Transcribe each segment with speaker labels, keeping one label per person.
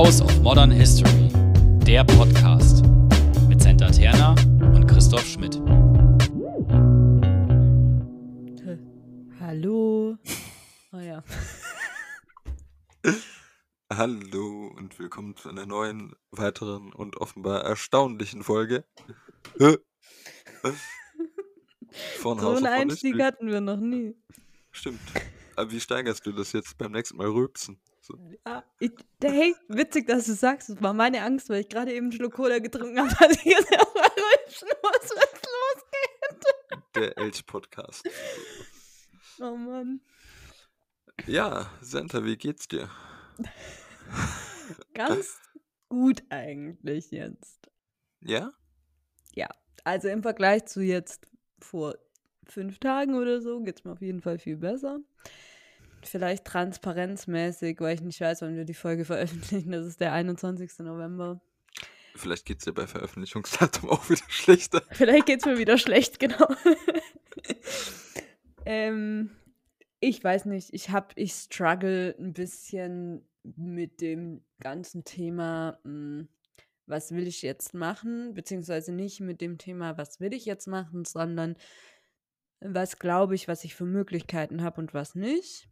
Speaker 1: House of Modern History, der Podcast mit Senta Terna und Christoph Schmidt.
Speaker 2: Hallo. Oh ja.
Speaker 3: Hallo und willkommen zu einer neuen, weiteren und offenbar erstaunlichen Folge. Von
Speaker 2: So
Speaker 3: House
Speaker 2: einen
Speaker 3: of
Speaker 2: Einstieg hatten wir noch nie.
Speaker 3: Stimmt. Aber wie steigerst du das jetzt beim nächsten Mal rülpsen? So.
Speaker 2: Ah, ich, hey, witzig, dass du sagst, das war meine Angst, weil ich gerade eben einen Schluck Cola getrunken habe, dass ich jetzt auch mal rülpsen muss, es losgeht.
Speaker 3: Der Elch-Podcast.
Speaker 2: Oh Mann.
Speaker 3: Ja, Santa, wie geht's dir?
Speaker 2: Ganz gut eigentlich jetzt.
Speaker 3: Ja?
Speaker 2: Also im Vergleich zu jetzt vor fünf Tagen oder so geht es mir auf jeden Fall viel besser. Vielleicht transparenzmäßig, weil ich nicht weiß, wann wir die Folge veröffentlichen. Das ist der 21. November.
Speaker 3: Vielleicht geht's dir bei Veröffentlichungsdatum auch wieder schlechter.
Speaker 2: Vielleicht geht es mir wieder schlecht, genau. ähm, ich weiß nicht, ich habe, ich struggle ein bisschen mit dem ganzen Thema, mh, was will ich jetzt machen, beziehungsweise nicht mit dem Thema, was will ich jetzt machen, sondern was glaube ich, was ich für Möglichkeiten habe und was nicht.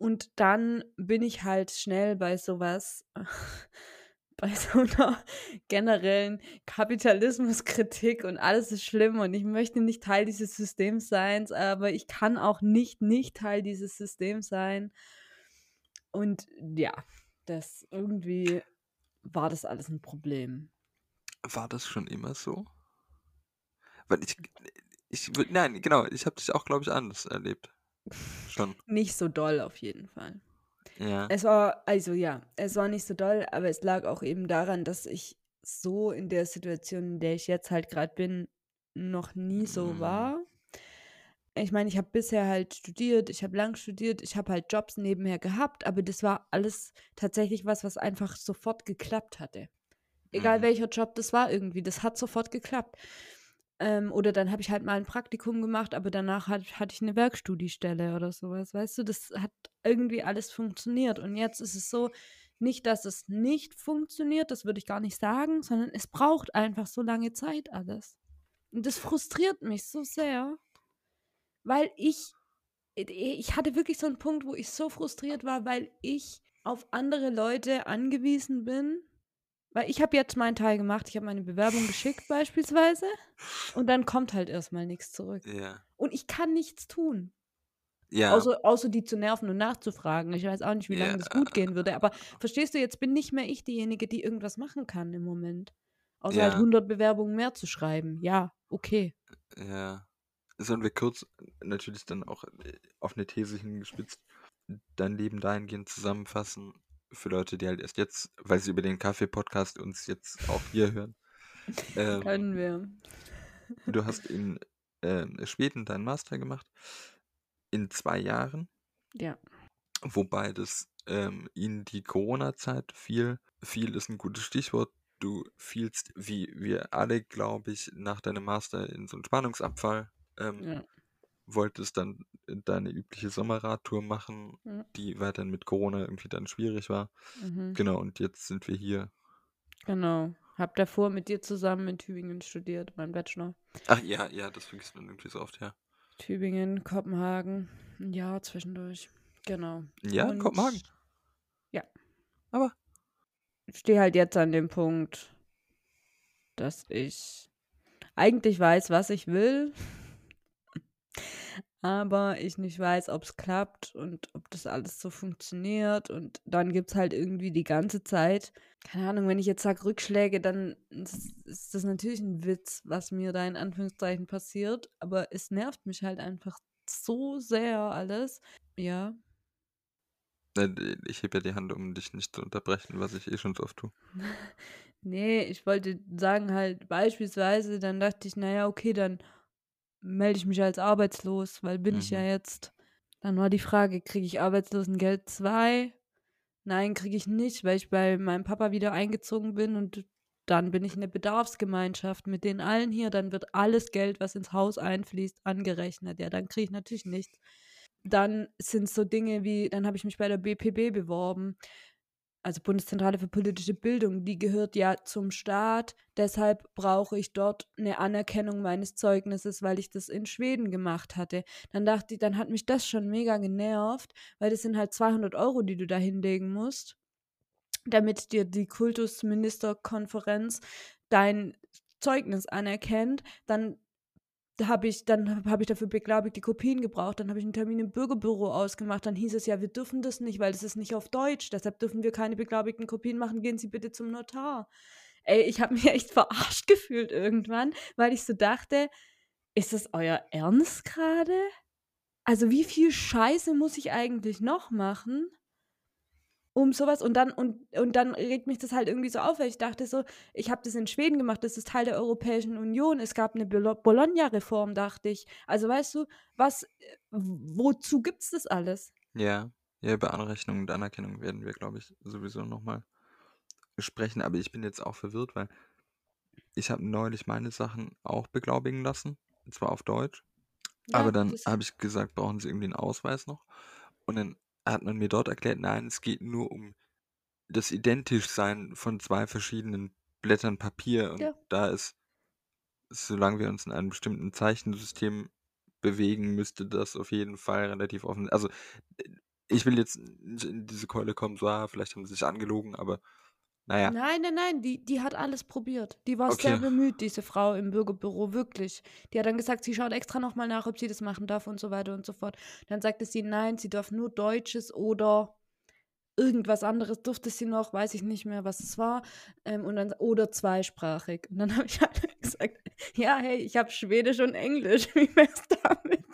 Speaker 2: Und dann bin ich halt schnell bei sowas, bei so einer generellen Kapitalismuskritik und alles ist schlimm und ich möchte nicht Teil dieses Systems sein, aber ich kann auch nicht nicht Teil dieses Systems sein. Und ja, das irgendwie war das alles ein Problem.
Speaker 3: War das schon immer so? Weil ich, ich nein, genau, ich habe dich auch, glaube ich, anders erlebt. Schon.
Speaker 2: Nicht so doll auf jeden Fall.
Speaker 3: Ja.
Speaker 2: Es war, also ja, es war nicht so doll, aber es lag auch eben daran, dass ich so in der Situation, in der ich jetzt halt gerade bin, noch nie so
Speaker 3: Mhm.
Speaker 2: war. Ich meine, ich habe bisher halt studiert, ich habe lang studiert, ich habe halt Jobs nebenher gehabt, aber das war alles tatsächlich was, was einfach sofort geklappt hatte. Egal
Speaker 3: Mhm.
Speaker 2: welcher Job das war irgendwie, das hat sofort geklappt. Ähm, oder dann habe ich halt mal ein Praktikum gemacht, aber danach hat, hatte ich eine Werkstudiestelle oder sowas, weißt du, das hat irgendwie alles funktioniert. Und jetzt ist es so, nicht, dass es nicht funktioniert, das würde ich gar nicht sagen, sondern es braucht einfach so lange Zeit alles. Und das frustriert mich so sehr, weil ich, ich hatte wirklich so einen Punkt, wo ich so frustriert war, weil ich auf andere Leute angewiesen bin. Weil ich habe jetzt meinen Teil gemacht, ich habe meine Bewerbung geschickt beispielsweise und dann kommt halt erstmal nichts zurück.
Speaker 3: Ja.
Speaker 2: Und ich kann nichts tun,
Speaker 3: Ja.
Speaker 2: außer, außer die zu nerven und nachzufragen. Ich weiß auch nicht, wie lange das gut gehen würde, aber verstehst du, jetzt bin nicht mehr ich diejenige, die irgendwas machen kann im Moment. Außer halt
Speaker 3: Ja.
Speaker 2: 100 Bewerbungen mehr zu schreiben. Ja, okay.
Speaker 3: Ja. Sollen wir kurz natürlich dann auch äh, auf eine These hingespitzt dein Leben dahingehend zusammenfassen für Leute, die halt erst jetzt, weil sie über den Kaffee-Podcast uns jetzt auch hier hören. Ähm,
Speaker 2: Können wir.
Speaker 3: du hast in ähm, Schweden deinen Master gemacht in zwei Jahren,
Speaker 2: Ja.
Speaker 3: wobei das ähm, in die Corona-Zeit fiel. Viel ist ein gutes Stichwort. Du fielst, wie wir alle, glaube ich, nach deinem Master in so einen Spannungsabfall. Ähm,
Speaker 2: ja.
Speaker 3: Wolltest dann deine übliche Sommerradtour machen,
Speaker 2: Ja.
Speaker 3: die weiterhin mit Corona irgendwie dann schwierig war.
Speaker 2: Mhm.
Speaker 3: Genau, und jetzt sind wir hier.
Speaker 2: Genau. Hab davor mit dir zusammen in Tübingen studiert, mein Bachelor.
Speaker 3: Ach ja, ja, das vergisst man irgendwie so oft, ja.
Speaker 2: Tübingen, Kopenhagen, ein Jahr zwischendurch. Genau.
Speaker 3: Ja,
Speaker 2: Und-
Speaker 3: Kopenhagen.
Speaker 2: Ja.
Speaker 3: Aber
Speaker 2: Ich stehe halt jetzt an dem Punkt, dass ich eigentlich weiß, was ich will, aber ich nicht weiß, ob es klappt und ob das alles so funktioniert. Und dann gibt es halt irgendwie die ganze Zeit, keine Ahnung, wenn ich jetzt sage Rückschläge, dann ist, ist das natürlich ein Witz, was mir da in Anführungszeichen passiert, aber es nervt mich halt einfach so sehr alles. Ja,
Speaker 3: ich hebe ja die Hand, um dich nicht zu unterbrechen, was ich eh schon so oft tue.
Speaker 2: Nee, ich wollte sagen halt beispielsweise, dann dachte ich, naja, okay, dann melde ich mich als arbeitslos, weil bin ich ja
Speaker 3: Mhm.
Speaker 2: jetzt. Dann war die Frage, kriege ich Arbeitslosengeld 2? Nein, kriege ich nicht, weil ich bei meinem Papa wieder eingezogen bin und dann bin ich in der Bedarfsgemeinschaft mit den allen hier, dann wird alles Geld, was ins Haus einfließt, angerechnet. Ja, dann kriege ich natürlich nichts. Dann sind so Dinge wie, dann habe ich mich bei der BPB beworben. Also Bundeszentrale für politische Bildung, die gehört ja zum Staat. Deshalb brauche ich dort eine Anerkennung meines Zeugnisses, weil ich das in Schweden gemacht hatte. Dann dachte ich, dann hat mich das schon mega genervt, weil das sind halt 200 Euro, die du da hinlegen musst, damit dir die Kultusministerkonferenz dein Zeugnis anerkennt. Dann habe ich, dann habe ich dafür beglaubigt die Kopien gebraucht, dann habe ich einen Termin im Bürgerbüro ausgemacht, dann hieß es ja, wir dürfen das nicht, weil das ist nicht auf Deutsch, deshalb dürfen wir keine beglaubigten Kopien machen, gehen Sie bitte zum Notar. Ey, ich habe mich echt verarscht gefühlt irgendwann, weil ich so dachte, ist das euer Ernst gerade? Also wie viel Scheiße muss ich eigentlich noch machen? Um sowas und dann und, und dann regt mich das halt irgendwie so auf, weil ich dachte so, ich habe das in Schweden gemacht, das ist Teil der Europäischen Union, es gab eine Bologna-Reform, dachte ich. Also weißt du, was, wozu gibt es das alles?
Speaker 3: Ja, ja, über Anrechnung und Anerkennung werden wir, glaube ich, sowieso nochmal sprechen, aber ich bin jetzt auch verwirrt, weil ich habe neulich meine Sachen auch beglaubigen lassen, und zwar auf Deutsch, ja, aber dann habe ich gesagt, brauchen sie irgendwie einen Ausweis noch und dann hat man mir dort erklärt, nein, es geht nur um das Identischsein von zwei verschiedenen Blättern Papier und Ja. da ist, solange wir uns in einem bestimmten Zeichensystem bewegen, müsste das auf jeden Fall relativ offen. Also äh, ich will jetzt nicht in diese Keule kommen, so, ah, vielleicht haben sie sich angelogen, aber naja.
Speaker 2: Nein, nein, nein, die, die hat alles probiert. Die war sehr bemüht, diese Frau im Bürgerbüro, wirklich. Die hat dann gesagt, sie schaut extra nochmal nach, ob sie das machen darf und so weiter und so fort. Dann sagte sie, nein, sie darf nur Deutsches oder irgendwas anderes durfte sie noch, weiß ich nicht mehr, was es war. Ähm, und dann, oder zweisprachig. Und dann habe ich halt gesagt, ja, hey, ich habe Schwedisch und Englisch, wie wär's damit?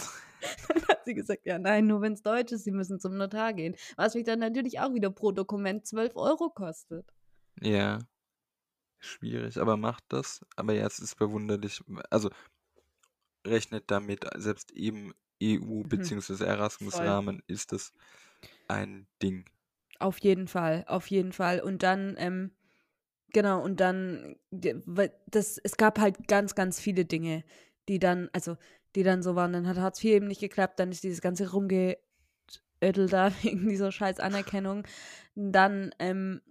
Speaker 2: Dann hat sie gesagt, ja, nein, nur wenn es Deutsch ist, sie müssen zum Notar gehen. Was mich dann natürlich auch wieder pro Dokument 12 Euro kostet.
Speaker 3: Ja, schwierig, aber macht das. Aber ja, es ist verwunderlich. Also rechnet damit, selbst eben EU- Mhm. bzw. Erasmus-Rahmen ist das ein Ding.
Speaker 2: Auf jeden Fall, auf jeden Fall. Und dann, ähm, genau, und dann, das, es gab halt ganz, ganz viele Dinge, die dann, also, die dann so waren. Dann hat Hartz IV eben nicht geklappt, dann ist dieses ganze Rumgeödel da wegen dieser scheiß Anerkennung. Dann, ähm,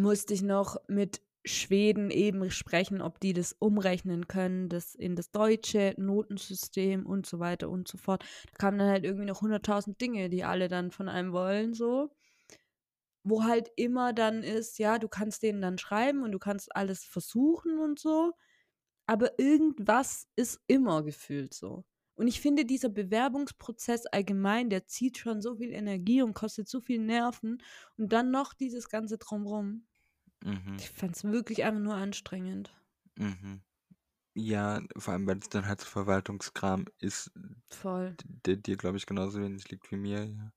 Speaker 2: musste ich noch mit Schweden eben sprechen, ob die das umrechnen können, das in das deutsche Notensystem und so weiter und so fort. Da kamen dann halt irgendwie noch 100.000 Dinge, die alle dann von einem wollen, so. Wo halt immer dann ist, ja, du kannst denen dann schreiben und du kannst alles versuchen und so, aber irgendwas ist immer gefühlt so. Und ich finde, dieser Bewerbungsprozess allgemein, der zieht schon so viel Energie und kostet so viel Nerven. Und dann noch dieses ganze Drumrum. Mhm. Ich fand es wirklich einfach nur anstrengend.
Speaker 3: Mhm. Ja, vor allem, weil es dann halt so Verwaltungskram ist,
Speaker 2: Voll.
Speaker 3: der dir, glaube ich, genauso wenig liegt wie mir. Ja.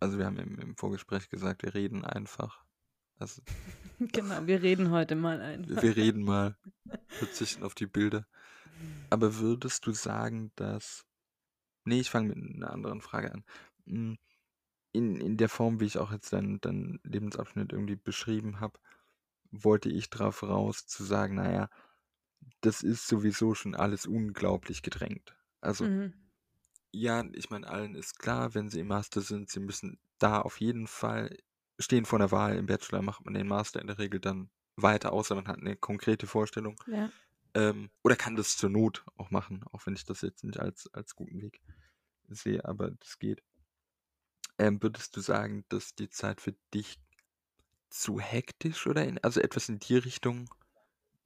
Speaker 3: Also wir haben im, im Vorgespräch gesagt, wir reden einfach. Also,
Speaker 2: genau, wir reden heute mal einfach.
Speaker 3: Wir reden mal, verzichten auf die Bilder. Aber würdest du sagen, dass Nee, ich fange mit einer anderen Frage an. Hm, in in der Form, wie ich auch jetzt deinen deinen Lebensabschnitt irgendwie beschrieben habe, wollte ich drauf raus zu sagen: „Na das ist sowieso schon alles unglaublich gedrängt.“ Also Mhm. ja, ich meine, allen ist klar, wenn sie im Master sind, sie müssen da auf jeden Fall stehen vor 'ner Wahl. Im Bachelor macht man den Master in der Regel dann weiter, außer man hat eine konkrete Vorstellung.
Speaker 2: Ja.
Speaker 3: Ähm, oder kann das zur Not auch machen, auch wenn ich das jetzt nicht als, als guten Weg sehe, aber das geht. Ähm, würdest du sagen, dass die Zeit für dich zu hektisch oder in, also etwas in die Richtung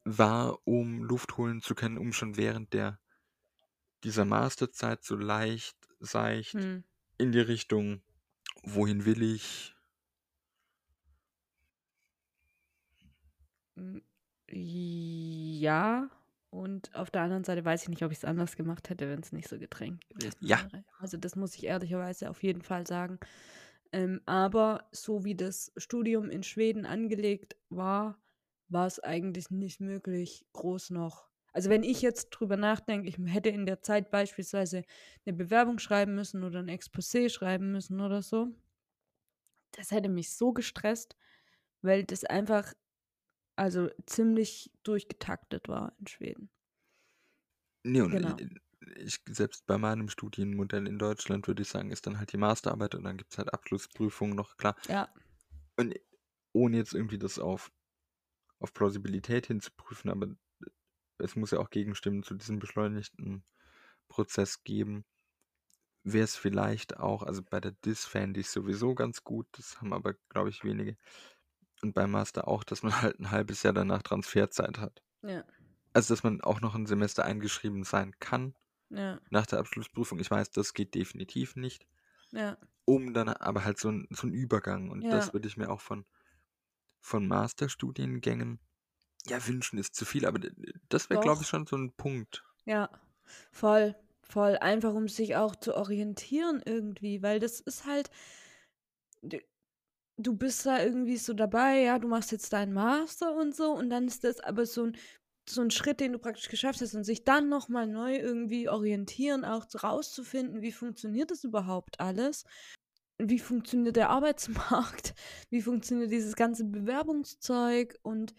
Speaker 3: war, um Luft holen zu können, um schon während der dieser Masterzeit so leicht, seicht hm. in die Richtung, wohin will ich?
Speaker 2: Hm, ja, und auf der anderen Seite weiß ich nicht, ob ich es anders gemacht hätte, wenn es nicht so gedrängt gewesen
Speaker 3: Ja. wäre.
Speaker 2: Also das muss ich ehrlicherweise auf jeden Fall sagen. Ähm, aber so wie das Studium in Schweden angelegt war, war es eigentlich nicht möglich, groß noch. Also wenn ich jetzt drüber nachdenke, ich hätte in der Zeit beispielsweise eine Bewerbung schreiben müssen oder ein Exposé schreiben müssen oder so, das hätte mich so gestresst, weil das einfach also ziemlich durchgetaktet war in Schweden.
Speaker 3: Nee, und Genau. ich selbst bei meinem Studienmodell in Deutschland würde ich sagen, ist dann halt die Masterarbeit und dann gibt es halt Abschlussprüfungen noch, klar.
Speaker 2: Ja.
Speaker 3: Und ohne jetzt irgendwie das auf, auf Plausibilität hinzuprüfen, aber es muss ja auch Gegenstimmen zu diesem beschleunigten Prozess geben. Wäre es vielleicht auch, also bei der DIS fände ich sowieso ganz gut, das haben aber, glaube ich, wenige. Und beim Master auch, dass man halt ein halbes Jahr danach Transferzeit hat.
Speaker 2: Ja.
Speaker 3: Also, dass man auch noch ein Semester eingeschrieben sein kann
Speaker 2: Ja.
Speaker 3: nach der Abschlussprüfung. Ich weiß, das geht definitiv nicht.
Speaker 2: Ja.
Speaker 3: Um dann aber halt so ein, so ein Übergang. Und das
Speaker 2: Ja.
Speaker 3: würde ich mir auch von, von Masterstudiengängen, ja, wünschen ist zu viel, aber das wäre, glaube ich, schon so ein Punkt.
Speaker 2: Ja. Voll. Voll. Einfach um sich auch zu orientieren irgendwie, weil das ist halt. Du bist da irgendwie so dabei, ja, du machst jetzt deinen Master und so, und dann ist das aber so ein, so ein Schritt, den du praktisch geschafft hast, und sich dann nochmal neu irgendwie orientieren, auch zu- rauszufinden, wie funktioniert das überhaupt alles? Wie funktioniert der Arbeitsmarkt? Wie funktioniert dieses ganze Bewerbungszeug? Und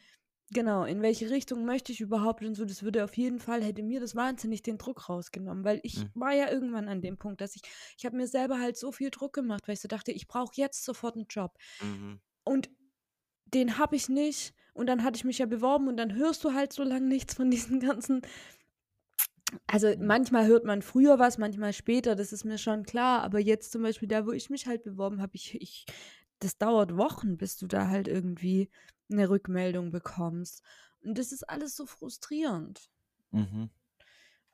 Speaker 2: genau, in welche Richtung möchte ich überhaupt und so, das würde auf jeden Fall, hätte mir das wahnsinnig den Druck rausgenommen, weil ich
Speaker 3: Mhm.
Speaker 2: war ja irgendwann an dem Punkt, dass ich, ich habe mir selber halt so viel Druck gemacht, weil ich so dachte, ich brauche jetzt sofort einen Job.
Speaker 3: Mhm.
Speaker 2: Und den habe ich nicht. Und dann hatte ich mich ja beworben und dann hörst du halt so lange nichts von diesen ganzen. Also
Speaker 3: Mhm.
Speaker 2: manchmal hört man früher was, manchmal später, das ist mir schon klar. Aber jetzt zum Beispiel da, wo ich mich halt beworben habe, ich, ich, das dauert Wochen, bis du da halt irgendwie eine Rückmeldung bekommst. Und das ist alles so frustrierend.
Speaker 3: Mhm.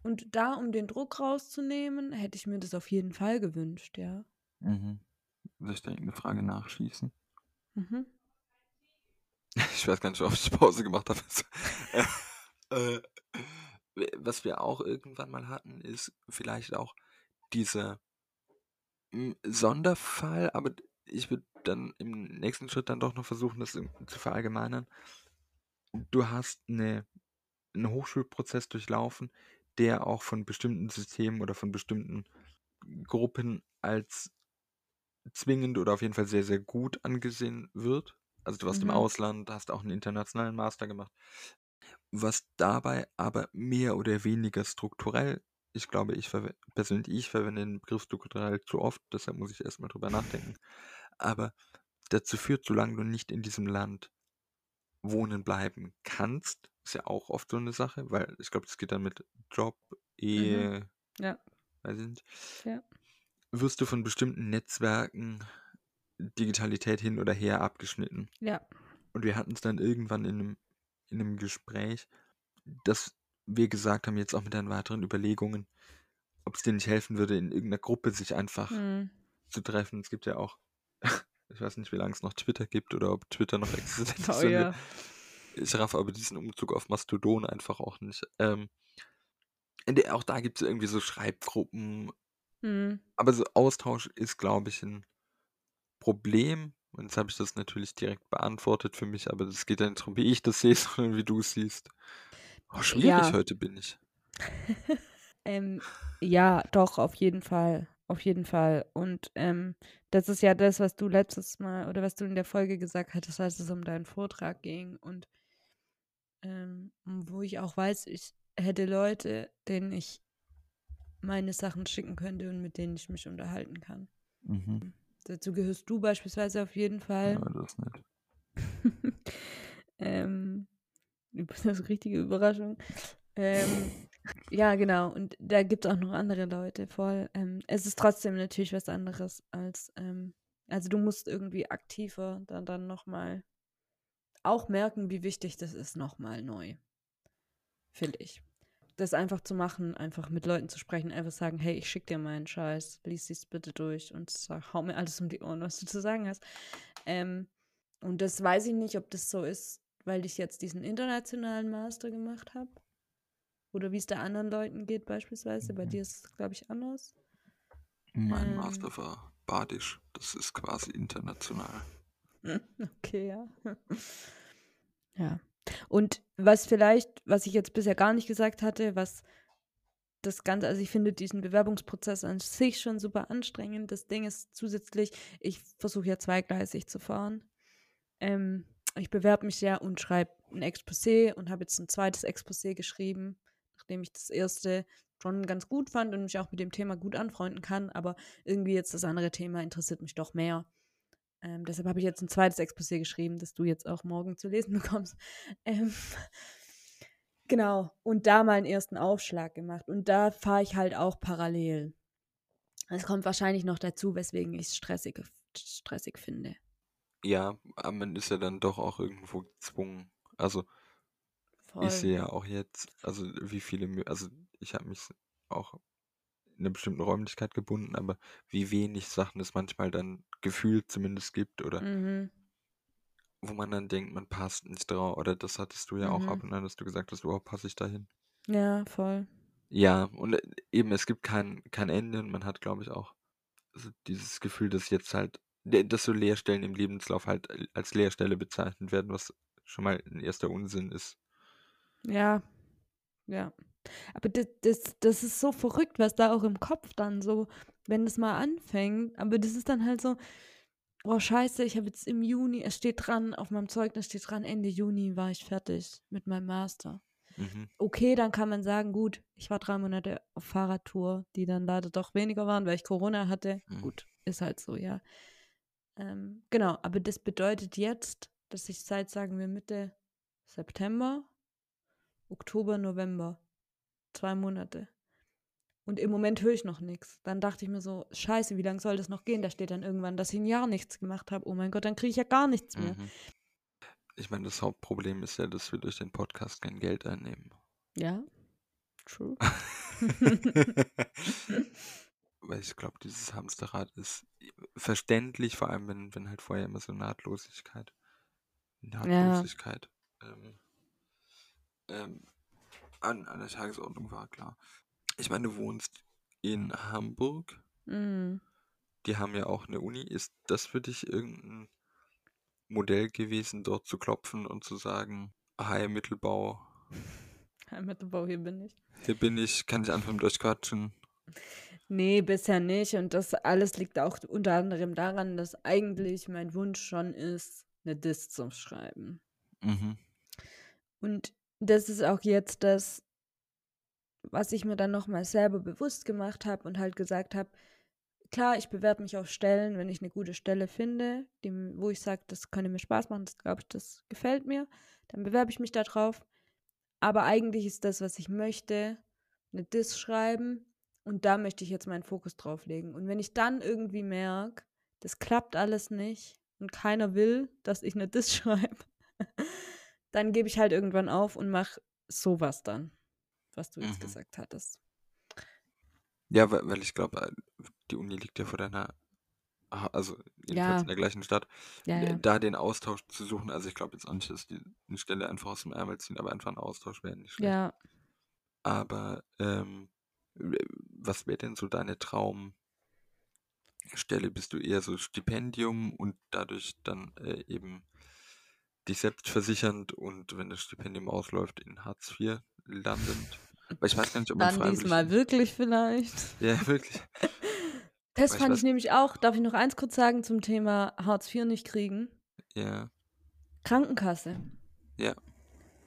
Speaker 2: Und da, um den Druck rauszunehmen, hätte ich mir das auf jeden Fall gewünscht, ja.
Speaker 3: Mhm. Soll ich da irgendeine Frage nachschießen?
Speaker 2: Mhm.
Speaker 3: Ich weiß gar nicht, ob ich Pause gemacht habe. äh, äh, was wir auch irgendwann mal hatten, ist vielleicht auch dieser mm, Sonderfall, aber ich würde dann im nächsten Schritt dann doch noch versuchen, das im- zu verallgemeinern. Du hast eine, einen Hochschulprozess durchlaufen, der auch von bestimmten Systemen oder von bestimmten Gruppen als zwingend oder auf jeden Fall sehr, sehr gut angesehen wird. Also du warst im
Speaker 2: Mhm.
Speaker 3: Ausland, hast auch einen internationalen Master gemacht. Was dabei aber mehr oder weniger strukturell, ich glaube, ich persönlich, ich verwende den Begriff strukturell zu oft, deshalb muss ich erstmal drüber nachdenken. Aber dazu führt, solange du nicht in diesem Land wohnen bleiben kannst, ist ja auch oft so eine Sache, weil ich glaube, das geht dann mit Job, Ehe,
Speaker 2: Ja.
Speaker 3: weiß ich nicht,
Speaker 2: Ja.
Speaker 3: wirst du von bestimmten Netzwerken Digitalität hin oder her abgeschnitten.
Speaker 2: Ja.
Speaker 3: Und wir hatten es dann irgendwann in einem, in einem Gespräch, dass wir gesagt haben, jetzt auch mit deinen weiteren Überlegungen, ob es dir nicht helfen würde, in irgendeiner Gruppe sich einfach
Speaker 2: Mhm.
Speaker 3: zu treffen. Es gibt ja auch, ich weiß nicht, wie lange es noch Twitter gibt oder ob Twitter noch existiert.
Speaker 2: Oh ja.
Speaker 3: Ich raff aber diesen Umzug auf Mastodon einfach auch nicht. Ähm, der, auch da gibt es irgendwie so Schreibgruppen.
Speaker 2: Mhm.
Speaker 3: Aber so Austausch ist, glaube ich, ein Problem. Und jetzt habe ich das natürlich direkt beantwortet für mich, aber es geht ja nicht darum, wie ich das sehe, sondern wie du es siehst. Oh, schwierig
Speaker 2: Ja.
Speaker 3: heute bin ich.
Speaker 2: Ähm, ja, doch, auf jeden Fall. Auf jeden Fall. Und ähm, das ist ja das, was du letztes Mal oder was du in der Folge gesagt hattest, als es um deinen Vortrag ging. Und ähm, wo ich auch weiß, ich hätte Leute, denen ich meine Sachen schicken könnte und mit denen ich mich unterhalten kann.
Speaker 3: Mhm.
Speaker 2: Dazu gehörst du beispielsweise auf jeden Fall.
Speaker 3: Ja, das ist nett.
Speaker 2: ähm, das ist eine richtige Überraschung. Ähm, ja, genau. Und da gibt es auch noch andere Leute voll. Ähm, es ist trotzdem natürlich was anderes als, ähm, also du musst irgendwie aktiver dann, dann nochmal auch merken, wie wichtig das ist, nochmal neu. Finde ich. Das einfach zu machen, einfach mit Leuten zu sprechen, einfach sagen, hey, ich schick dir meinen Scheiß, lies dies bitte durch und sag, hau mir alles um die Ohren, was du zu sagen hast. Ähm, und das weiß ich nicht, ob das so ist, weil ich jetzt diesen internationalen Master gemacht habe. Oder wie es da anderen Leuten geht beispielsweise. Bei
Speaker 3: Mhm.
Speaker 2: dir ist es, glaube ich, anders.
Speaker 3: Mein
Speaker 2: Ähm.
Speaker 3: Master war Badisch. Das ist quasi international.
Speaker 2: Okay, ja. ja. Und was vielleicht, was ich jetzt bisher gar nicht gesagt hatte, was das Ganze, also ich finde diesen Bewerbungsprozess an sich schon super anstrengend. Das Ding ist zusätzlich, ich versuche ja zweigleisig zu fahren. Ähm, ich bewerbe mich ja und schreibe ein Exposé und habe jetzt ein zweites Exposé geschrieben, nachdem ich das erste schon ganz gut fand und mich auch mit dem Thema gut anfreunden kann, aber irgendwie jetzt das andere Thema interessiert mich doch mehr. Ähm, deshalb habe ich jetzt ein zweites Exposé geschrieben, das du jetzt auch morgen zu lesen bekommst. Ähm, genau, und da mal einen ersten Aufschlag gemacht. Und da fahre ich halt auch parallel. Es kommt wahrscheinlich noch dazu, weswegen ich es stressig, stressig finde.
Speaker 3: Ja, man ist ja dann doch auch irgendwo gezwungen. Also
Speaker 2: Voll.
Speaker 3: ich sehe ja auch jetzt, also wie viele, Mö- also ich habe mich auch in einer bestimmten Räumlichkeit gebunden, aber wie wenig Sachen es manchmal dann gefühlt zumindest gibt oder
Speaker 2: Mhm.
Speaker 3: wo man dann denkt, man passt nicht drauf. Oder das hattest du ja auch
Speaker 2: Mhm.
Speaker 3: ab und an, dass du gesagt hast, oh, passe ich dahin.
Speaker 2: Ja, voll.
Speaker 3: Ja, und äh, eben, es gibt kein, kein Ende und man hat, glaube ich, auch so dieses Gefühl, dass jetzt halt, de- dass so Leerstellen im Lebenslauf halt äh, als Leerstelle bezeichnet werden, was schon mal ein erster Unsinn ist.
Speaker 2: Ja, ja. Aber das, das, das ist so verrückt, was da auch im Kopf dann so, wenn es mal anfängt. Aber das ist dann halt so, oh scheiße, ich habe jetzt im Juni, es steht dran, auf meinem Zeugnis steht dran, Ende Juni war ich fertig mit meinem Master.
Speaker 3: Mhm.
Speaker 2: Okay, dann kann man sagen, gut, ich war drei Monate auf Fahrradtour, die dann leider doch weniger waren, weil ich Corona hatte.
Speaker 3: Mhm.
Speaker 2: Gut, ist halt so, ja. Ähm, genau, aber das bedeutet jetzt, dass ich seit, sagen wir, Mitte September, Oktober, November, zwei Monate. Und im Moment höre ich noch nichts. Dann dachte ich mir so, scheiße, wie lange soll das noch gehen? Da steht dann irgendwann, dass ich ein Jahr nichts gemacht habe. Oh mein Gott, dann kriege ich ja gar nichts mehr.
Speaker 3: Mhm. Ich meine, das Hauptproblem ist ja, dass wir durch den Podcast kein Geld einnehmen.
Speaker 2: Ja, true.
Speaker 3: Weil ich glaube, dieses Hamsterrad ist verständlich, vor allem wenn, wenn halt vorher immer so Nahtlosigkeit, Nahtlosigkeit ähm, ähm, an, an der Tagesordnung war, klar. Ich meine, du wohnst in Hamburg,
Speaker 2: Mm.
Speaker 3: die haben ja auch eine Uni. Ist das für dich irgendein Modell gewesen, dort zu klopfen und zu sagen, hi, Mittelbau,
Speaker 2: Heimatbau, hier bin ich.
Speaker 3: hier bin ich, kann ich einfach mit euch quatschen?
Speaker 2: Nee, bisher nicht. Und das alles liegt auch unter anderem daran, dass eigentlich mein Wunsch schon ist, eine Diss zu schreiben.
Speaker 3: Mhm.
Speaker 2: Und das ist auch jetzt das, was ich mir dann nochmal selber bewusst gemacht habe und halt gesagt habe, klar, ich bewerbe mich auf Stellen, wenn ich eine gute Stelle finde, die, wo ich sage, das könnte mir Spaß machen, das glaube ich, das gefällt mir, dann bewerbe ich mich da drauf. Aber eigentlich ist das, was ich möchte, eine Diss schreiben und da möchte ich jetzt meinen Fokus drauf legen. Und wenn ich dann irgendwie merke, das klappt alles nicht und keiner will, dass ich eine Diss schreibe, dann gebe ich halt irgendwann auf und mache sowas dann, was du jetzt
Speaker 3: Mhm.
Speaker 2: gesagt hattest.
Speaker 3: Ja, weil, weil ich glaube, die Uni liegt ja vor deiner, ah, also jedenfalls
Speaker 2: Ja.
Speaker 3: in der gleichen Stadt,
Speaker 2: Ja,
Speaker 3: D-
Speaker 2: ja.
Speaker 3: da den Austausch zu suchen. Also ich glaube jetzt auch nicht, dass die eine Stelle einfach aus dem Ärmel ziehen, aber einfach ein Austausch wäre nicht schlecht.
Speaker 2: Ja,
Speaker 3: Aber ähm, was wäre denn so deine Traumstelle? Bist du eher so Stipendium und dadurch dann äh, eben dich selbst versichernd und wenn das Stipendium ausläuft, in Hartz IV landend? Weil ich weiß gar nicht, ob man
Speaker 2: dann diesmal wirklich vielleicht.
Speaker 3: Ja, wirklich.
Speaker 2: Das
Speaker 3: ich
Speaker 2: fand
Speaker 3: weiß-
Speaker 2: ich nämlich auch, darf ich noch eins kurz sagen zum Thema Hartz IV nicht kriegen?
Speaker 3: Ja,
Speaker 2: Krankenkasse.
Speaker 3: ja.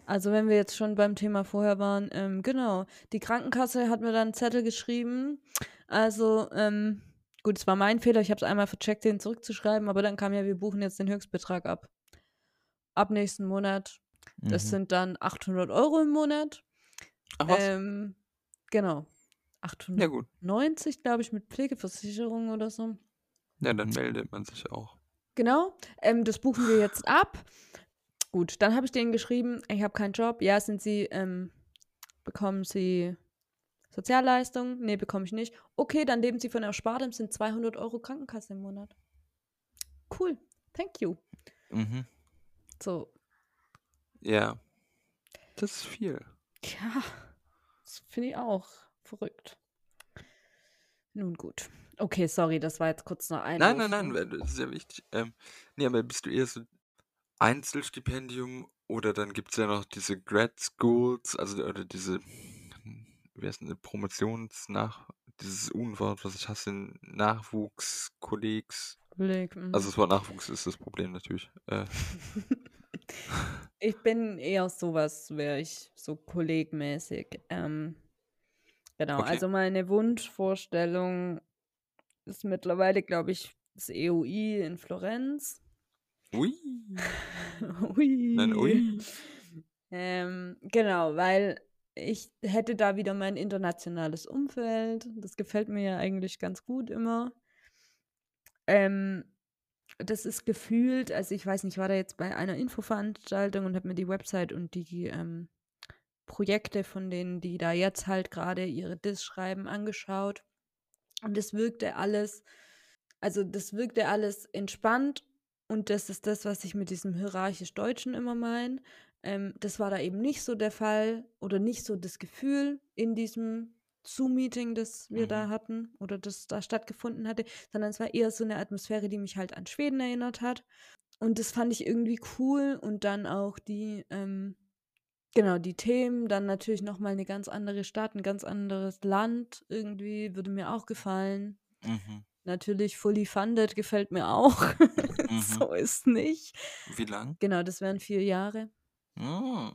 Speaker 2: Also wenn wir jetzt schon beim Thema vorher waren, ähm, genau, die Krankenkasse hat mir dann einen Zettel geschrieben. Also, ähm, gut, es war mein Fehler, ich habe es einmal vercheckt, den zurückzuschreiben, aber dann kam ja, wir buchen jetzt den Höchstbetrag ab. Ab nächsten Monat. Das
Speaker 3: Mhm.
Speaker 2: sind dann 800 Euro im Monat.
Speaker 3: Ach was?
Speaker 2: Ähm, genau.
Speaker 3: ja gut.
Speaker 2: 890, glaube ich, mit Pflegeversicherung oder so.
Speaker 3: Ja, dann meldet man sich auch.
Speaker 2: Genau, ähm, das buchen wir jetzt ab. Gut, dann habe ich denen geschrieben, ich habe keinen Job. Ja, sind Sie, ähm, bekommen Sie Sozialleistung? Nee, bekomme ich nicht. Okay, dann leben Sie von Erspartem, sind 200 Euro Krankenkasse im Monat. Cool, thank you.
Speaker 3: Mhm.
Speaker 2: So,
Speaker 3: Ja. Das ist viel.
Speaker 2: ja, das finde ich auch verrückt. Nun gut. Okay, sorry, das war jetzt kurz noch ein.
Speaker 3: Nein, nein, nein, weil das ist ja wichtig. Ähm, nee, aber bist du eher so Einzelstipendium oder dann gibt es ja noch diese Grad Schools, also oder diese, wie heißt denn, Promotionsnach, dieses Unwort, was ich hasse, Nachwuchskollegs.
Speaker 2: Kolleg, mhm.
Speaker 3: Also das Wort Nachwuchs ist das Problem natürlich. Äh,
Speaker 2: Ich bin eher sowas, wäre ich so kollegmäßig. Ähm, Genau,
Speaker 3: Okay.
Speaker 2: also meine Wunschvorstellung ist mittlerweile, glaube ich, das EOI in Florenz.
Speaker 3: Ui.
Speaker 2: ui.
Speaker 3: Nein, ui.
Speaker 2: Ähm, genau, weil ich hätte da wieder mein internationales Umfeld. Das gefällt mir ja eigentlich ganz gut immer. Ähm, das ist gefühlt, also ich weiß nicht, ich war da jetzt bei einer Infoveranstaltung und habe mir die Website und die ähm, Projekte von denen, die da jetzt halt gerade ihre Dis schreiben, angeschaut. Und das wirkte alles, also das wirkte alles entspannt und das ist das, was ich mit diesem hierarchisch Deutschen immer meine. Ähm, das war da eben nicht so der Fall oder nicht so das Gefühl in diesem Zoom-Meeting, das wir da
Speaker 3: Mhm.
Speaker 2: hatten oder das da stattgefunden hatte, sondern es war eher so eine Atmosphäre, die mich halt an Schweden erinnert hat. Und das fand ich irgendwie cool und dann auch die, ähm, genau, die Themen, dann natürlich nochmal eine ganz andere Stadt, ein ganz anderes Land irgendwie, würde mir auch gefallen.
Speaker 3: Mhm.
Speaker 2: Natürlich fully funded gefällt mir auch.
Speaker 3: Mhm.
Speaker 2: so ist nicht.
Speaker 3: Wie lang?
Speaker 2: Genau, das wären vier Jahre.
Speaker 3: Mm.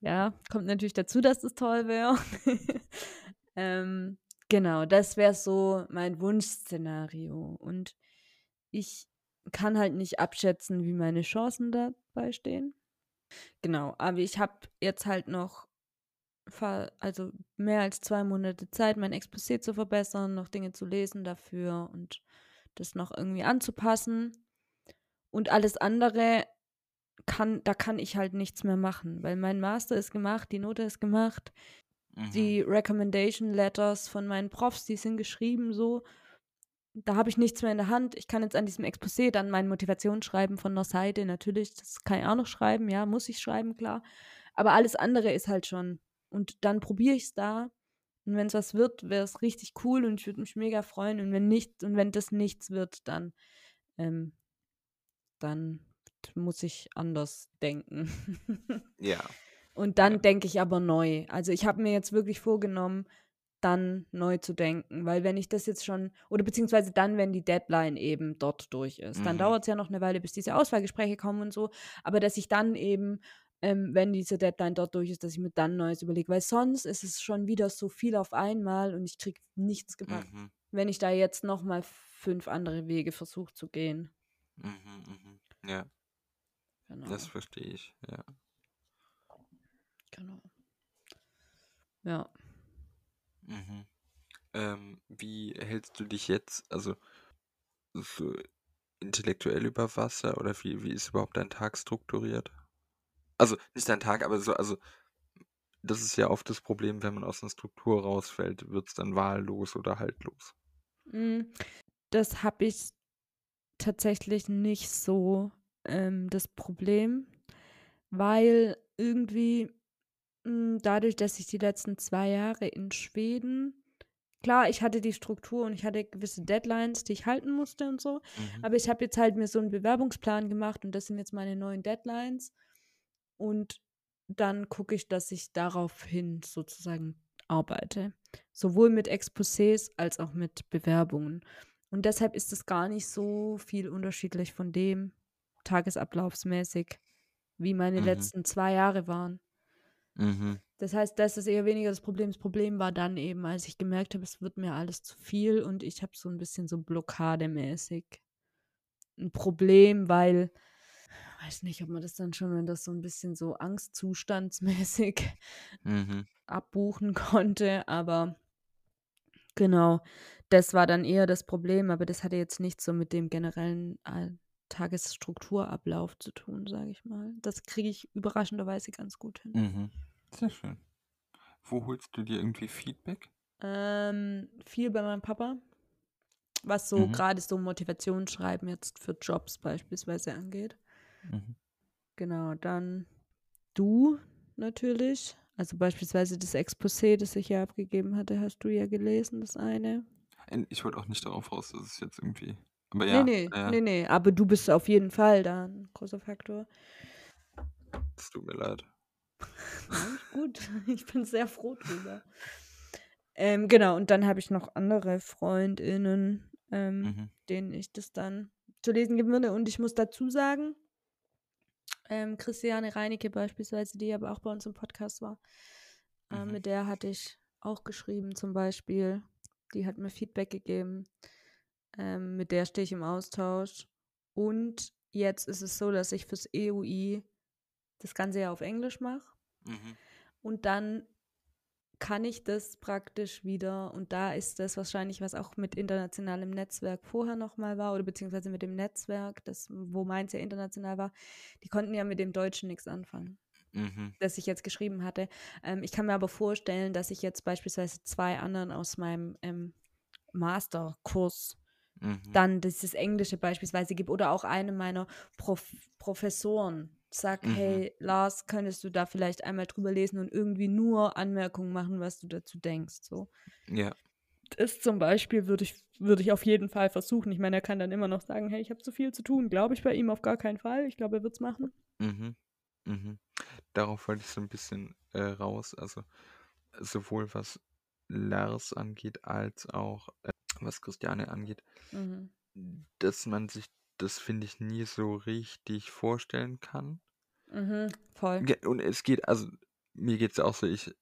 Speaker 2: Ja, kommt natürlich dazu, dass das toll wäre. ähm, genau, das wäre so mein Wunschszenario. Und ich kann halt nicht abschätzen, wie meine Chancen dabei stehen. Genau, aber ich habe jetzt halt noch also mehr als zwei Monate Zeit, mein Exposé zu verbessern, noch Dinge zu lesen dafür und das noch irgendwie anzupassen. Und alles andere kann, da kann ich halt nichts mehr machen, weil mein Master ist gemacht, die Note ist gemacht,
Speaker 3: Mhm.
Speaker 2: die Recommendation Letters von meinen Profs, die sind geschrieben so. Da habe ich nichts mehr in der Hand. Ich kann jetzt an diesem Exposé dann mein Motivationsschreiben von der Seite, natürlich, das kann ich auch noch schreiben, ja, muss ich schreiben, klar. Aber alles andere ist halt schon. Und dann probiere ich es da. Und wenn es was wird, wäre es richtig cool und ich würde mich mega freuen. Und wenn nicht, und wenn das nichts wird, dann, ähm, dann muss ich anders denken.
Speaker 3: Ja.
Speaker 2: Und dann
Speaker 3: Ja.
Speaker 2: denke ich aber neu. Also ich habe mir jetzt wirklich vorgenommen, dann neu zu denken, weil wenn ich das jetzt schon, oder beziehungsweise dann, wenn die Deadline eben dort durch ist, dann
Speaker 3: Mhm.
Speaker 2: dauert es ja noch eine Weile, bis diese Auswahlgespräche kommen und so, aber dass ich dann eben, ähm, wenn diese Deadline dort durch ist, dass ich mir dann Neues überlege, weil sonst ist es schon wieder so viel auf einmal und ich kriege nichts gepackt,
Speaker 3: Mhm.
Speaker 2: wenn ich da jetzt nochmal fünf andere Wege versuche zu gehen.
Speaker 3: Mhm. Mhm. Ja,
Speaker 2: Genau.
Speaker 3: das verstehe ich. Ja.
Speaker 2: Genau. Ja.
Speaker 3: Mhm. Ähm, wie hältst du dich jetzt, also so intellektuell über Wasser oder wie, wie ist überhaupt dein Tag strukturiert? Also nicht dein Tag, aber so, also das ist ja oft das Problem, wenn man aus einer Struktur rausfällt, wird es dann wahllos oder haltlos.
Speaker 2: Mm, Das habe ich tatsächlich nicht so ähm, das Problem, weil irgendwie mm, dadurch, dass ich die letzten zwei Jahre in Schweden, klar, ich hatte die Struktur und ich hatte gewisse Deadlines, die ich halten musste und so,
Speaker 3: Mhm.
Speaker 2: aber ich habe jetzt halt mir so einen Bewerbungsplan gemacht und das sind jetzt meine neuen Deadlines und dann gucke ich, dass ich daraufhin sozusagen arbeite. Sowohl mit Exposés als auch mit Bewerbungen. Und deshalb ist es gar nicht so viel unterschiedlich von dem tagesablaufsmäßig, wie meine
Speaker 3: Mhm.
Speaker 2: letzten zwei Jahre waren.
Speaker 3: Mhm.
Speaker 2: Das heißt, das ist eher weniger das Problem. Das Problem war dann eben, als ich gemerkt habe, es wird mir alles zu viel und ich habe so ein bisschen so blockademäßig ein Problem, weil weiß nicht, ob man das dann schon, wenn das so ein bisschen so angstzustandsmäßig
Speaker 3: Mhm.
Speaker 2: abbuchen konnte, aber genau, das war dann eher das Problem, aber das hatte jetzt nichts so mit dem generellen äh, Tagesstrukturablauf zu tun, sage ich mal. Das kriege ich überraschenderweise ganz gut hin.
Speaker 3: Mhm. Sehr schön. Wo holst du dir irgendwie Feedback?
Speaker 2: Ähm, viel bei meinem Papa, was so
Speaker 3: Mhm.
Speaker 2: gerade so Motivationsschreiben jetzt für Jobs beispielsweise angeht.
Speaker 3: Mhm.
Speaker 2: Genau, dann du natürlich. Also beispielsweise das Exposé, das ich ja abgegeben hatte, hast du ja gelesen, das eine.
Speaker 3: Ich wollte auch nicht darauf raus, dass es jetzt irgendwie. Aber
Speaker 2: Nee,
Speaker 3: ja,
Speaker 2: nee,
Speaker 3: ja,
Speaker 2: nee, nee. Aber du bist auf jeden Fall da ein großer Faktor.
Speaker 3: es tut mir leid.
Speaker 2: Gut. Ich bin sehr froh drüber. Ähm, genau, und dann habe ich noch andere FreundInnen, ähm,
Speaker 3: Mhm.
Speaker 2: denen ich das dann zu lesen geben würde. Und ich muss dazu sagen, ähm, Christiane Reinecke beispielsweise, die aber auch bei uns im Podcast war, äh,
Speaker 3: Mhm.
Speaker 2: mit der hatte ich auch geschrieben zum Beispiel. Die hat mir Feedback gegeben. Ähm, mit der stehe ich im Austausch. Und jetzt ist es so, dass ich fürs EUI das Ganze ja auf Englisch mache.
Speaker 3: Mhm.
Speaker 2: Und dann kann ich das praktisch wieder, und da ist das wahrscheinlich, was auch mit internationalem Netzwerk vorher nochmal war, oder beziehungsweise mit dem Netzwerk, das, wo meins ja international war, die konnten ja mit dem Deutschen nichts anfangen,
Speaker 3: Mhm.
Speaker 2: das ich jetzt geschrieben hatte. Ähm, ich kann mir aber vorstellen, dass ich jetzt beispielsweise zwei anderen aus meinem ähm, Masterkurs
Speaker 3: Mhm.
Speaker 2: dann dieses Englische beispielsweise gebe oder auch einem meiner Prof Professoren sag,
Speaker 3: Mhm.
Speaker 2: hey Lars, könntest du da vielleicht einmal drüber lesen und irgendwie nur Anmerkungen machen, was du dazu denkst. So.
Speaker 3: Ja.
Speaker 2: Das zum Beispiel würde ich, würde ich auf jeden Fall versuchen. Ich meine, er kann dann immer noch sagen, hey, ich habe zu viel zu tun. Glaube ich bei ihm auf gar keinen Fall. Ich glaube, er wird es machen.
Speaker 3: Mhm. Mhm. Darauf wollte ich so ein bisschen äh, raus. Also sowohl was Lars angeht, als auch äh, was Christiane angeht,
Speaker 2: Mhm.
Speaker 3: dass man sich das, finde ich, nie so richtig vorstellen kann.
Speaker 2: Mhm. Voll.
Speaker 3: Und es geht, also mir geht es auch so, ich,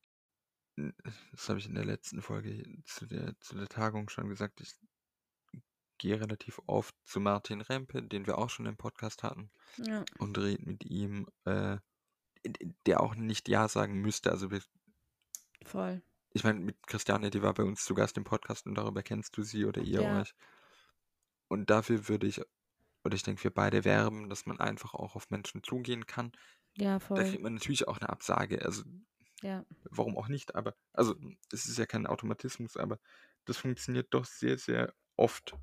Speaker 3: das habe ich in der letzten Folge zu der, zu der Tagung schon gesagt, ich gehe relativ oft zu Martin Rempe, den wir auch schon im Podcast hatten,
Speaker 2: Ja.
Speaker 3: und rede mit ihm, äh, der auch nicht Ja sagen müsste. Also wir,
Speaker 2: Voll.
Speaker 3: Ich meine, mit Christiane, die war bei uns zu Gast im Podcast und darüber kennst du sie oder ihr
Speaker 2: Ja.
Speaker 3: euch. Und dafür würde ich, oder ich denke, wir beide werben, dass man einfach auch auf Menschen zugehen kann.
Speaker 2: Ja,
Speaker 3: Da
Speaker 2: voll.
Speaker 3: kriegt man natürlich auch eine Absage. Also
Speaker 2: Ja.
Speaker 3: warum auch nicht, aber, also es ist ja kein Automatismus, aber das funktioniert doch sehr, sehr oft.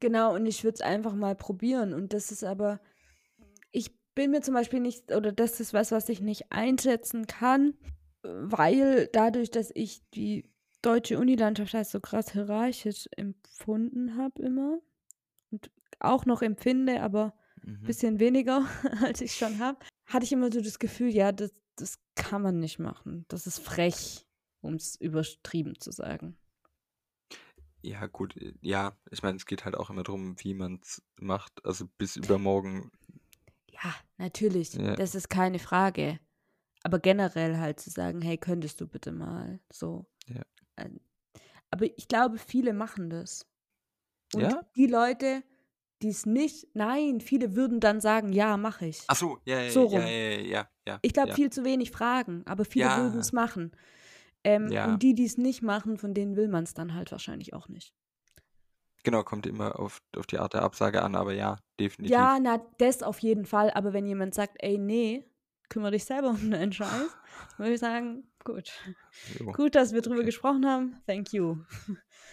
Speaker 2: Genau, und ich würde es einfach mal probieren. Und das ist aber, ich bin mir zum Beispiel nicht, oder das ist was, was ich nicht einschätzen kann, weil dadurch, dass ich die deutsche Unilandschaft als so krass hierarchisch empfunden habe immer und auch noch empfinde, aber ein
Speaker 3: Mhm.
Speaker 2: bisschen weniger, als ich schon habe, hatte ich immer so das Gefühl, ja, das, das kann man nicht machen. Das ist frech, um es übertrieben zu sagen.
Speaker 3: Ja, gut, äh, ja, ich meine, es geht halt auch immer darum, wie man es macht. Also bis übermorgen,
Speaker 2: Ja, natürlich,
Speaker 3: Ja.
Speaker 2: das ist keine Frage. Aber generell halt zu sagen, hey, könntest du bitte mal so.
Speaker 3: Ja.
Speaker 2: Ähm, Aber ich glaube, viele machen das. Und
Speaker 3: Ja?
Speaker 2: die Leute, die es nicht, nein, viele würden dann sagen, ja, mache ich.
Speaker 3: ach so, ja, ja,
Speaker 2: So
Speaker 3: ja,
Speaker 2: rum.
Speaker 3: ja, ja, ja,
Speaker 2: Ich glaube, viel zu wenig fragen, aber viele würden es machen. Ähm. Und die, die es nicht machen, von denen will man es dann halt wahrscheinlich auch nicht.
Speaker 3: Genau, kommt immer auf, auf die Art der Absage an, aber ja, definitiv.
Speaker 2: Ja, na, das auf jeden Fall. Aber wenn jemand sagt, ey, nee, kümmere dich selber um deinen Scheiß, würde ich sagen, gut.
Speaker 3: Jo,
Speaker 2: Gut, dass wir drüber
Speaker 3: okay.
Speaker 2: gesprochen haben. Thank you.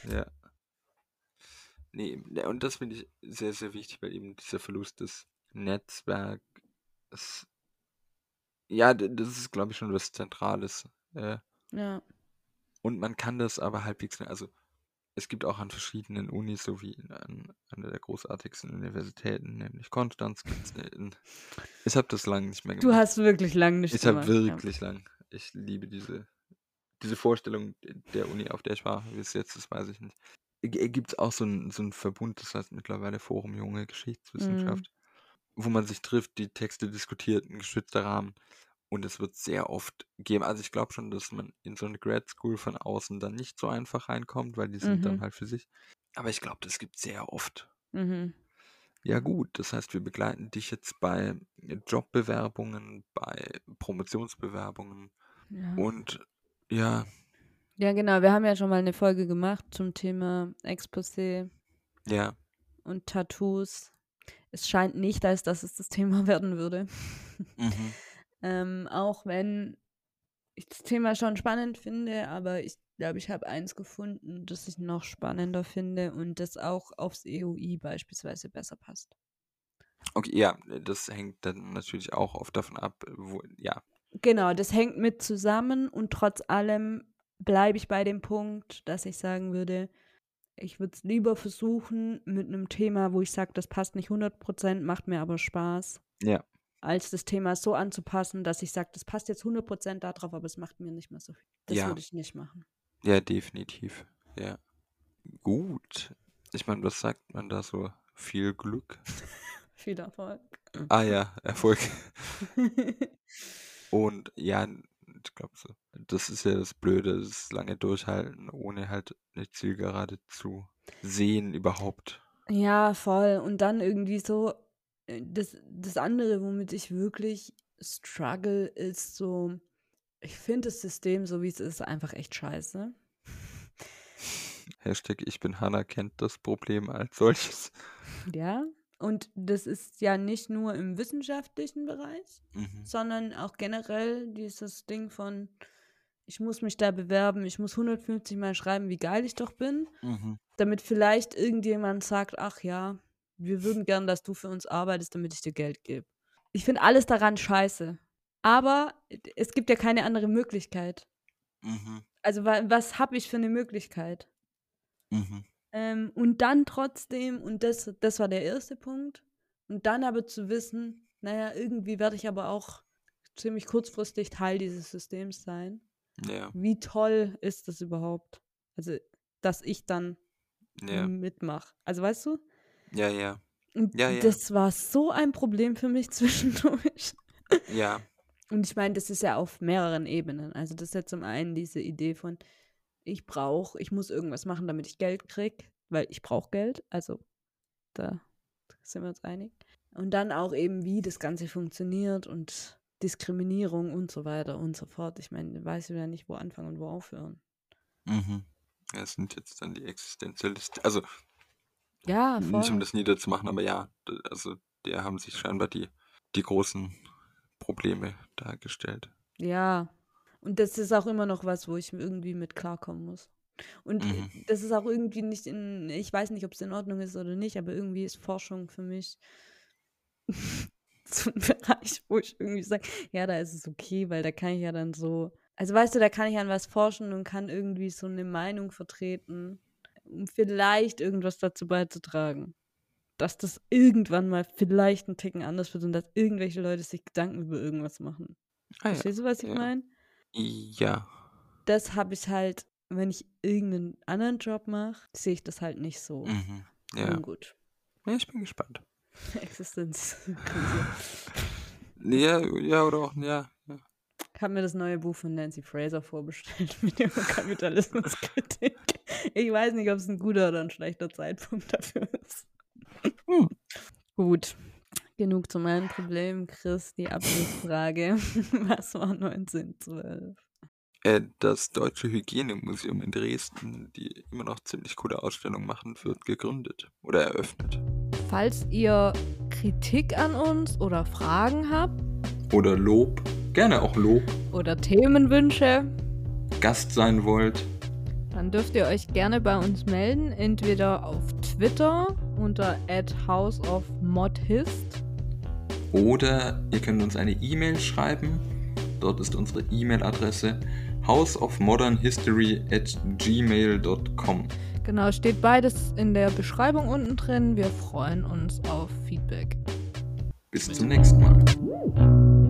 Speaker 3: Ja. Nee, ne, und das finde ich sehr, sehr wichtig, weil eben dieser Verlust des Netzwerks, ja, das ist, glaube ich, schon was Zentrales. Äh,
Speaker 2: Ja.
Speaker 3: und man kann das aber halbwegs, also es gibt auch an verschiedenen Unis, so wie in, an einer der großartigsten Universitäten, nämlich Konstanz, ich habe das lange nicht mehr
Speaker 2: Du
Speaker 3: gemacht.
Speaker 2: hast wirklich lange nicht
Speaker 3: Ich habe
Speaker 2: gemacht.
Speaker 3: wirklich lang. Ich liebe diese, diese Vorstellung der Uni, auf der ich war. Wie es jetzt ist, weiß ich nicht. Gibt es auch so einen so Verbund, das heißt mittlerweile Forum Junge
Speaker 2: Ja.
Speaker 3: Geschichtswissenschaft,
Speaker 2: Mhm.
Speaker 3: wo man sich trifft, die Texte diskutiert, ein geschützter Rahmen. Und es wird sehr oft geben. Also ich glaube schon, dass man in so eine Grad School von außen dann nicht so einfach reinkommt, weil die sind dann
Speaker 2: Mhm.
Speaker 3: halt für sich. Aber ich glaube, das gibt sehr oft.
Speaker 2: Mhm.
Speaker 3: Ja gut, das heißt, wir begleiten dich jetzt bei Jobbewerbungen, bei Promotionsbewerbungen
Speaker 2: Ja.
Speaker 3: und ja,
Speaker 2: ja, genau. Wir haben ja schon mal eine Folge gemacht zum Thema Exposé
Speaker 3: ja,
Speaker 2: und Tattoos. Es scheint nicht, als dass es das Thema werden würde.
Speaker 3: mhm,
Speaker 2: Ähm, auch wenn ich das Thema schon spannend finde, aber ich glaube, ich habe eins gefunden, das ich noch spannender finde und das auch aufs EUI beispielsweise besser passt.
Speaker 3: okay, ja, das hängt dann natürlich auch oft davon ab, wo, ja,
Speaker 2: Genau, das hängt mit zusammen und trotz allem bleibe ich bei dem Punkt, dass ich sagen würde, ich würde es lieber versuchen mit einem Thema, wo ich sage, das passt nicht 100%, macht mir aber Spaß,
Speaker 3: ja,
Speaker 2: als das Thema so anzupassen, dass ich sage, das passt jetzt 100% darauf, aber es macht mir nicht mehr so viel. Das
Speaker 3: Ja.
Speaker 2: würde ich nicht machen.
Speaker 3: ja, definitiv, ja. Gut. Ich meine, was sagt man da so? Viel Glück?
Speaker 2: Viel Erfolg.
Speaker 3: Ah ja, Erfolg. Und ja, ich glaube so. Das ist ja das Blöde, das lange Durchhalten, ohne halt eine Zielgerade zu sehen überhaupt.
Speaker 2: Ja, voll. Und dann irgendwie so, das, das andere, womit ich wirklich struggle, ist so, ich finde das System, so wie es ist, einfach echt scheiße.
Speaker 3: Hashtag ich bin Hanna kennt das Problem als solches.
Speaker 2: Ja, und das ist ja nicht nur im wissenschaftlichen Bereich,
Speaker 3: Mhm.
Speaker 2: sondern auch generell dieses Ding von, ich muss mich da bewerben, ich muss 150 Mal schreiben, wie geil ich doch bin,
Speaker 3: Mhm.
Speaker 2: damit vielleicht irgendjemand sagt, ach ja, wir würden gern, dass du für uns arbeitest, damit ich dir Geld gebe. Ich finde alles daran scheiße. Aber es gibt ja keine andere Möglichkeit.
Speaker 3: Mhm.
Speaker 2: Also wa was habe ich für eine Möglichkeit?
Speaker 3: Mhm.
Speaker 2: Ähm, und dann trotzdem, und das, das war der erste Punkt, und dann aber zu wissen, naja, irgendwie werde ich aber auch ziemlich kurzfristig Teil dieses Systems sein.
Speaker 3: Ja,
Speaker 2: Wie toll ist das überhaupt? Also, dass ich dann
Speaker 3: ja,
Speaker 2: mitmache. Also, weißt du?
Speaker 3: Ja, ja,
Speaker 2: Und
Speaker 3: Ja, ja.
Speaker 2: das war so ein Problem für mich zwischendurch.
Speaker 3: ja.
Speaker 2: Und ich meine, das ist ja auf mehreren Ebenen. Also, das ist ja zum einen diese Idee von, ich brauche, ich muss irgendwas machen, damit ich Geld kriege, weil ich brauche Geld. Also, da sind wir uns einig. Und dann auch eben, wie das Ganze funktioniert und Diskriminierung und so weiter und so fort. Ich meine, weiß ja nicht, wo anfangen und wo aufhören.
Speaker 3: Mhm. Das sind jetzt dann die Existenzialisten. Also
Speaker 2: Ja,
Speaker 3: nicht um
Speaker 2: voll.
Speaker 3: das niederzumachen, aber ja, also der haben sich scheinbar die, die großen Probleme dargestellt.
Speaker 2: Ja. Und das ist auch immer noch was, wo ich irgendwie mit klarkommen muss. Und äh,
Speaker 3: Mhm.
Speaker 2: das ist auch irgendwie nicht in, ich weiß nicht, ob es in Ordnung ist oder nicht, aber irgendwie ist Forschung für mich so ein Bereich, wo ich irgendwie sage, ja, da ist es okay, weil da kann ich ja dann so, also weißt du, da kann ich an was forschen und kann irgendwie so eine Meinung vertreten, um vielleicht irgendwas dazu beizutragen, dass das irgendwann mal vielleicht ein Ticken anders wird und dass irgendwelche Leute sich Gedanken über irgendwas machen.
Speaker 3: Ah ja,
Speaker 2: Verstehst du, was ich
Speaker 3: ja.
Speaker 2: meine?
Speaker 3: Ja.
Speaker 2: Das habe ich halt, wenn ich irgendeinen anderen Job mache, sehe ich das halt nicht so
Speaker 3: Mhm. Ja.
Speaker 2: ungut.
Speaker 3: ja, ich bin gespannt.
Speaker 2: Existenzkrise.
Speaker 3: Ja, ja, oder auch, ja. ja.
Speaker 2: Ich habe mir das neue Buch von Nancy Fraser vorbestellt mit ihrer Kapitalismuskritik. Ich weiß nicht, ob es ein guter oder ein schlechter Zeitpunkt dafür ist.
Speaker 3: Hm.
Speaker 2: Gut. Genug zu meinem Problem, Chris. Die Abschlussfrage. Was war 1912?
Speaker 3: Äh, das Deutsche Hygienemuseum in Dresden, die immer noch ziemlich coole Ausstellungen machen, wird gegründet oder eröffnet.
Speaker 2: Falls ihr Kritik an uns oder Fragen habt
Speaker 3: Oder Lob, gerne auch Lob,
Speaker 2: oder Themenwünsche,
Speaker 3: Gast sein wollt.
Speaker 2: Dann dürft ihr euch gerne bei uns melden, entweder auf Twitter unter houseofmodhist
Speaker 3: Oder ihr könnt uns eine E-Mail schreiben. Dort ist unsere E-Mail-Adresse houseofmodernhistory at gmail.com.
Speaker 2: Genau, steht beides in der Beschreibung unten drin. Wir freuen uns auf Feedback.
Speaker 3: Bis zum nächsten Mal.